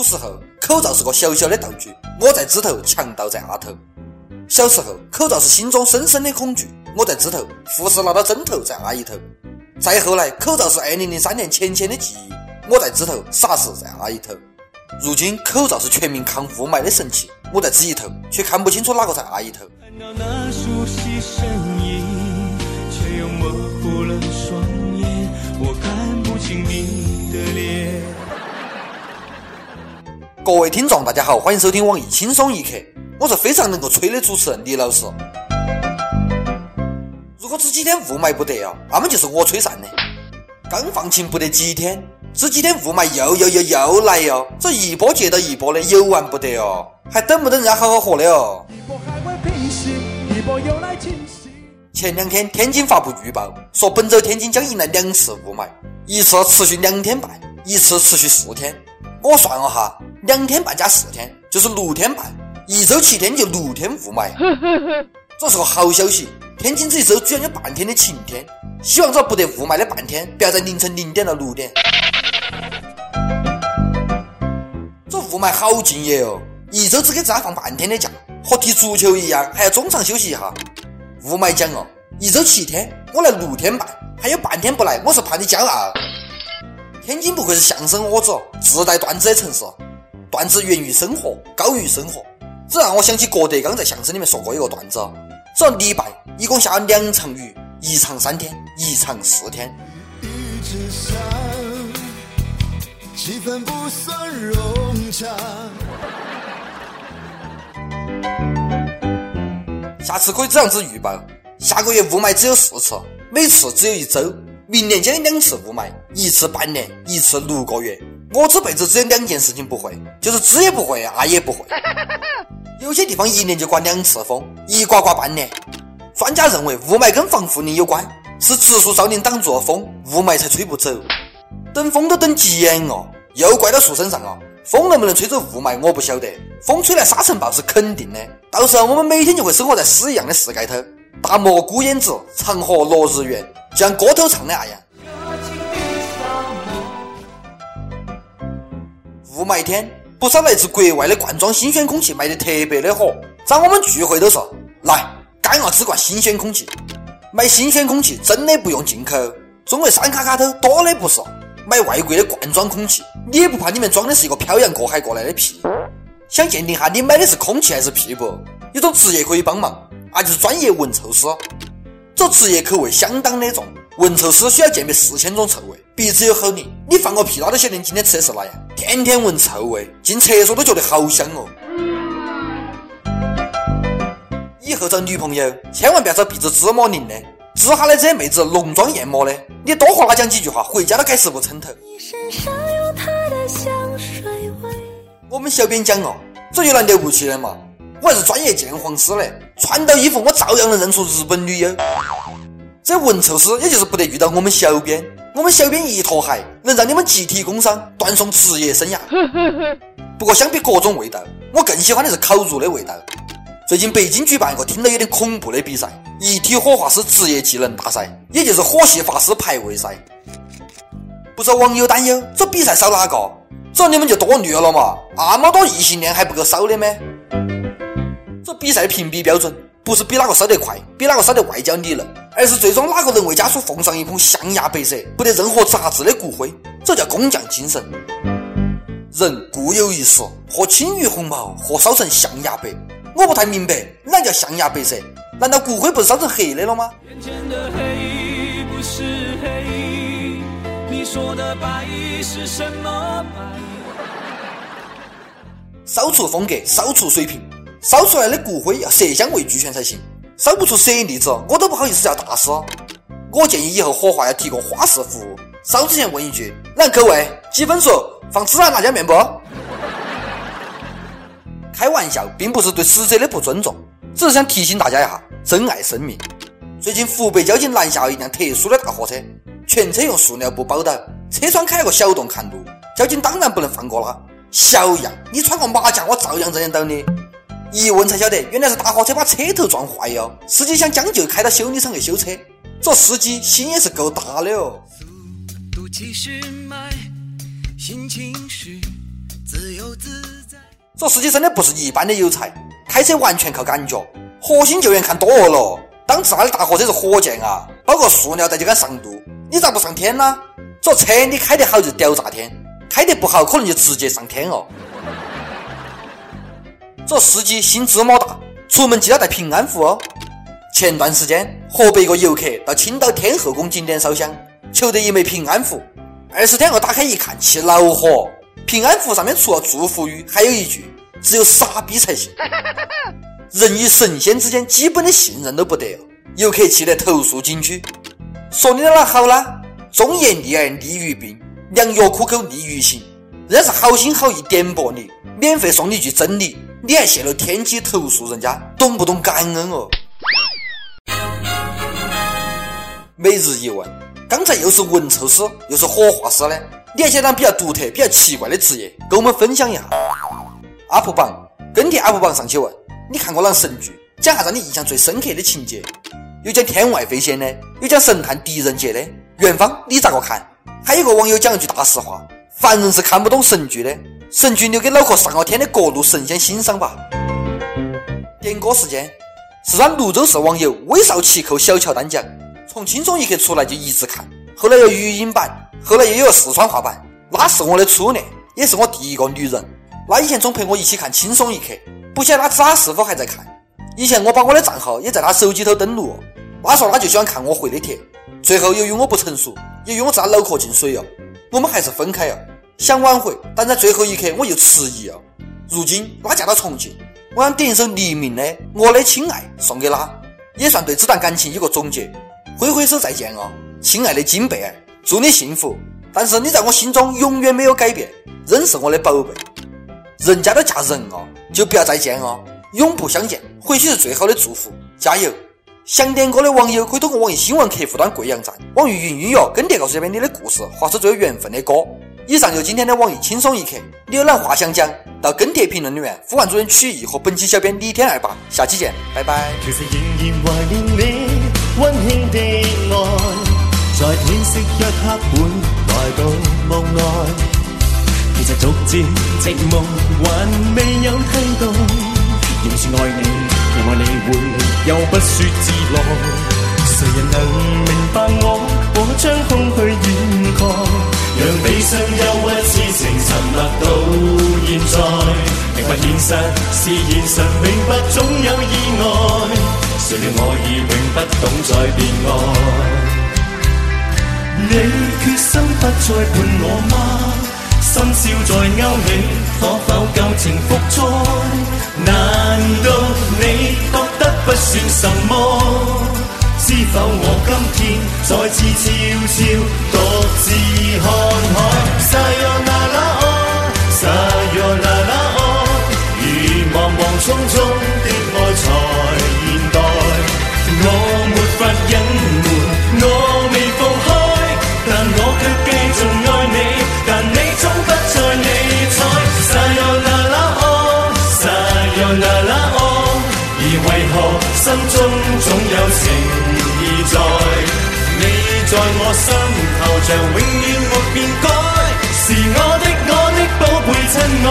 古时候，口罩是个小小的道具，我在枝头，强盗在阿头。小时候，口罩是心中深深的恐惧，我在枝头，护士拿到针头在阿姨头。再后来，口罩是二零零三年浅浅的记忆，我在枝头，傻事在阿姨头。如今，口罩是全民抗雾霾的神器，我在枝一头，却看不清楚哪个在阿姨头。各位听众，大家好，欢迎收听网易轻松一刻，我是非常能够吹的主持人李老师。如果这几天雾霾不得啊，那么就是我吹散的。刚放晴不得几天，这几天雾霾又又又又来哟，这一波接到一波的，有完不得哦，还等不等人家好好活的哦？前两天天津发布预报，说本周天津将迎来两次雾霾，一次持续两天半，一次持续四天。我算了哈。两天半加四天就是六天半，一周七天就六天雾霾，这是个好消息。天津这一周居然有半天的晴天，希望这不得雾霾的半天不要在凌晨零点到六点。这雾霾好敬业哦，一周只给自家放半天的假，和踢足球一样，还要中场休息一下。雾霾讲哦，一周七天，我来六天半，还有半天不来，我是怕你骄傲。天津不愧是相声窝子，自带段子的城市。段子源于生活，高于生活，这让我想起郭德纲在相声里面说过一个段子：说礼拜一共下了两场雨，一场三天，一场四天。气氛不算融洽。下次可以这样子预报：下个月雾霾只有四次，每次只有一周；明年将有两次雾霾，一次半年，一次六个月。我这辈子只有两件事情不会，就是知也不会，爱也不会。有些地方一年就刮两次风，一刮刮半年。专家认为雾霾跟防护林有关，是植树造林挡住了风，雾霾才吹不走。等风都等急眼了，又怪到树身上了。风能不能吹走雾霾，我不晓得。风吹来沙尘暴是肯定的，到时候我们每天就会生活在屎一样的世界头。大漠孤烟直，长河落日圆，像歌头唱的那样。雾霾天，不少来自国外的罐装新鲜空气卖得特别的火。找我们聚会都说，来干啊，只灌新鲜空气。买新鲜空气真的不用进口，中国山卡卡头多的不是。买外国的罐装空气，你也不怕里面装的是一个漂洋过海过来的屁？想鉴定下你买的是空气还是屁不？有种职业可以帮忙，那就是专业闻臭师。这职业口味相当的重，闻臭师需要鉴别四千种臭味。鼻子有好灵，你放个屁，他都晓得你今天吃的是哪样。天天闻臭味，进厕所都觉得好香哦。以后找女朋友，千万不要找鼻子芝麻灵的，治下的这些妹子浓妆艳抹的，你多和她讲几句话，回家都盖十步枕头。我们小编讲哦，这有哪了不起的嘛？我还是专业鉴黄师嘞，穿到衣服我照样能认出日本女优。这闻臭师也就是不得遇到我们小编。我们小编一坨鞋，能让你们集体工伤，断送职业生涯。不过相比各种味道，我更喜欢的是烤肉的味道。最近北京举办一个听到有点恐怖的比赛——一体火化师职业技能大赛，也就是火系法师排位赛。不少网友担忧，这比赛少哪个？这你们就多虑了嘛！那么多异性恋还不够少的吗？这比赛的评比标准。不是比哪个烧得快，比哪个烧得外焦里嫩，而是最终哪个能为家属奉上一捧象牙白色、不得任何杂质的骨灰，这叫工匠精神。人固有一死，或轻于鸿毛，或烧成象牙白。我不太明白，哪叫象牙白色？难道骨灰不是烧成黑的了吗？烧出风格，烧出水平。烧出来的骨灰要色香味俱全才行，烧不出舍利子，我都不好意思叫大师。我建议以后火化要提供花式服务，烧之前问一句：来各位几分熟？放孜然辣椒面不？开玩笑，并不是对死者的不尊重，只是想提醒大家一下，珍爱生命。最近湖北交警拦下了一辆特殊的大货车，全车用塑料布包到，车窗开了个小洞看路，交警当然不能放过他。小样，你穿个马甲，我照样认得到你。一问才晓得，原来是大货车把车头撞坏哟。司机想将就，开到修理厂去修车。这司机心也是够大的哦。这司机真的不是一般的有才，开车完全靠感觉。火星救援看多了，当自家的大货车是火箭啊，包个塑料袋就敢上路，你咋不上天呢？这车你开得好就屌炸天，开得不好可能就直接上天哦。这司机心芝麻大，出门记得带平安符哦。前段时间，河北一个游客到青岛天后宫景点烧香，求得一枚平安符。二十天后打开一看，气恼火。平安符上面除了祝福语，还有一句：“只有傻逼才信。”人与神仙之间基本的信任都不得。游客气得投诉景区，说你哪好啦？忠言逆耳利于病，良药苦口利于行。人家是好心好意点拨你，免费送你一句真理，你还泄露天机投诉人家，懂不懂感恩哦？每日一问，刚才又是文臭师，又是火化师的，你还想当比较独特、比较奇怪的职业，跟我们分享一下？UP 榜跟帖 UP 榜上去问，你看过哪神剧？讲下让你印象最深刻的情节。有讲天外飞仙的，有讲神探狄仁杰的。元芳，你咋个看？还有个网友讲一句大实话：凡人是看不懂神剧的，神剧留给脑壳上了天的各路神仙欣赏吧。点歌时间，四川泸州市网友威少奇扣小乔丹讲：从轻松一刻出来就一直看，后来有语音版，后来又有四川话版。那是我的初恋，也是我第一个女人。那以前总陪我一起看轻松一刻，不晓得他咋是否还在看。以前我把我的账号也在她手机头登录，她说她就喜欢看我回的帖。最后由于我不成熟，也由于我知他脑壳进水了，我们还是分开了。想挽回，但在最后一刻我又迟疑了。如今他嫁到重庆，我想点一首黎明的《我的亲爱》送给他，也算对这段感情有个总结。挥挥手再见哦，亲爱的金贝儿，祝你幸福。但是你在我心中永远没有改变，仍是我的宝贝。人家都嫁人了，就不要再见哦，永不相见，或许是最好的祝福。加油！想点歌的网友可以通过网易新闻客户端贵阳站、网易云音乐跟帖告诉这边你的故事，或是最有缘分的歌。以上就今天的网易轻松一刻，你有哪话想讲？到跟帖评论里面呼唤主人曲艺和本期小编李天二吧。下期见，拜拜。其实仍然怀念你温馨的爱，在天色一刻会来到梦外，其实逐渐寂寞还未有替代，仍是爱你，期望你会。又不说自来，谁人能明白我？我将空虚掩盖，让悲伤忧郁痴情沉默到现在。明白现实是现实，明白总有意外。谁料我已永不懂再变爱。你决心不再伴我吗？深宵在勾起，可否旧情复再？难道你觉得？不算什么，知否我今天再次悄悄是看看。你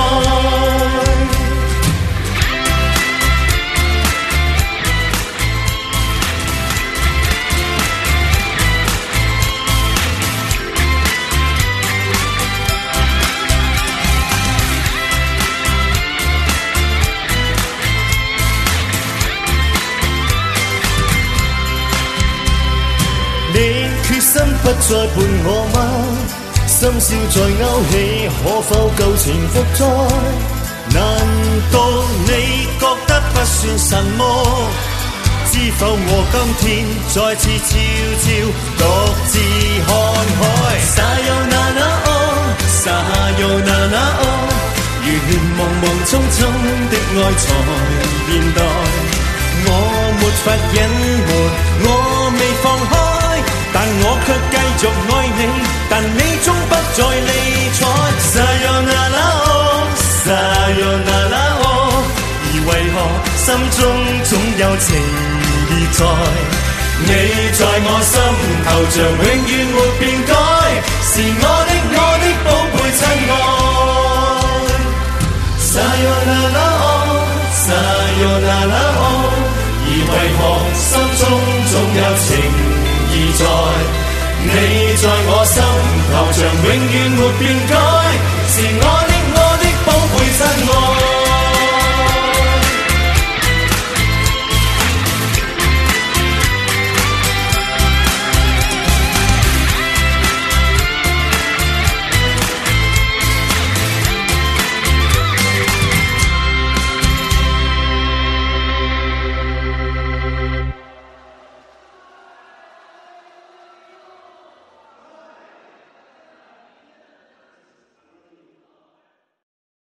决心。不再伴我吗？深宵再勾起，可否旧情复再？难道你觉得不算什么？知否我今天再次悄悄独自看海。Sayonara，撒哟那那哦，如茫茫匆匆的爱才现代，我没法隐瞒，我未放开。但我却继续爱你，但你终不再理睬。Sayonara，撒哟那拉哦，而为何心中总有情意在？你在我心头像永远没变改，是我的我的宝贝亲爱。Sayonara，O，Sayonara，O，而为何心中总有情在？你在我心头像永远没变改，是爱。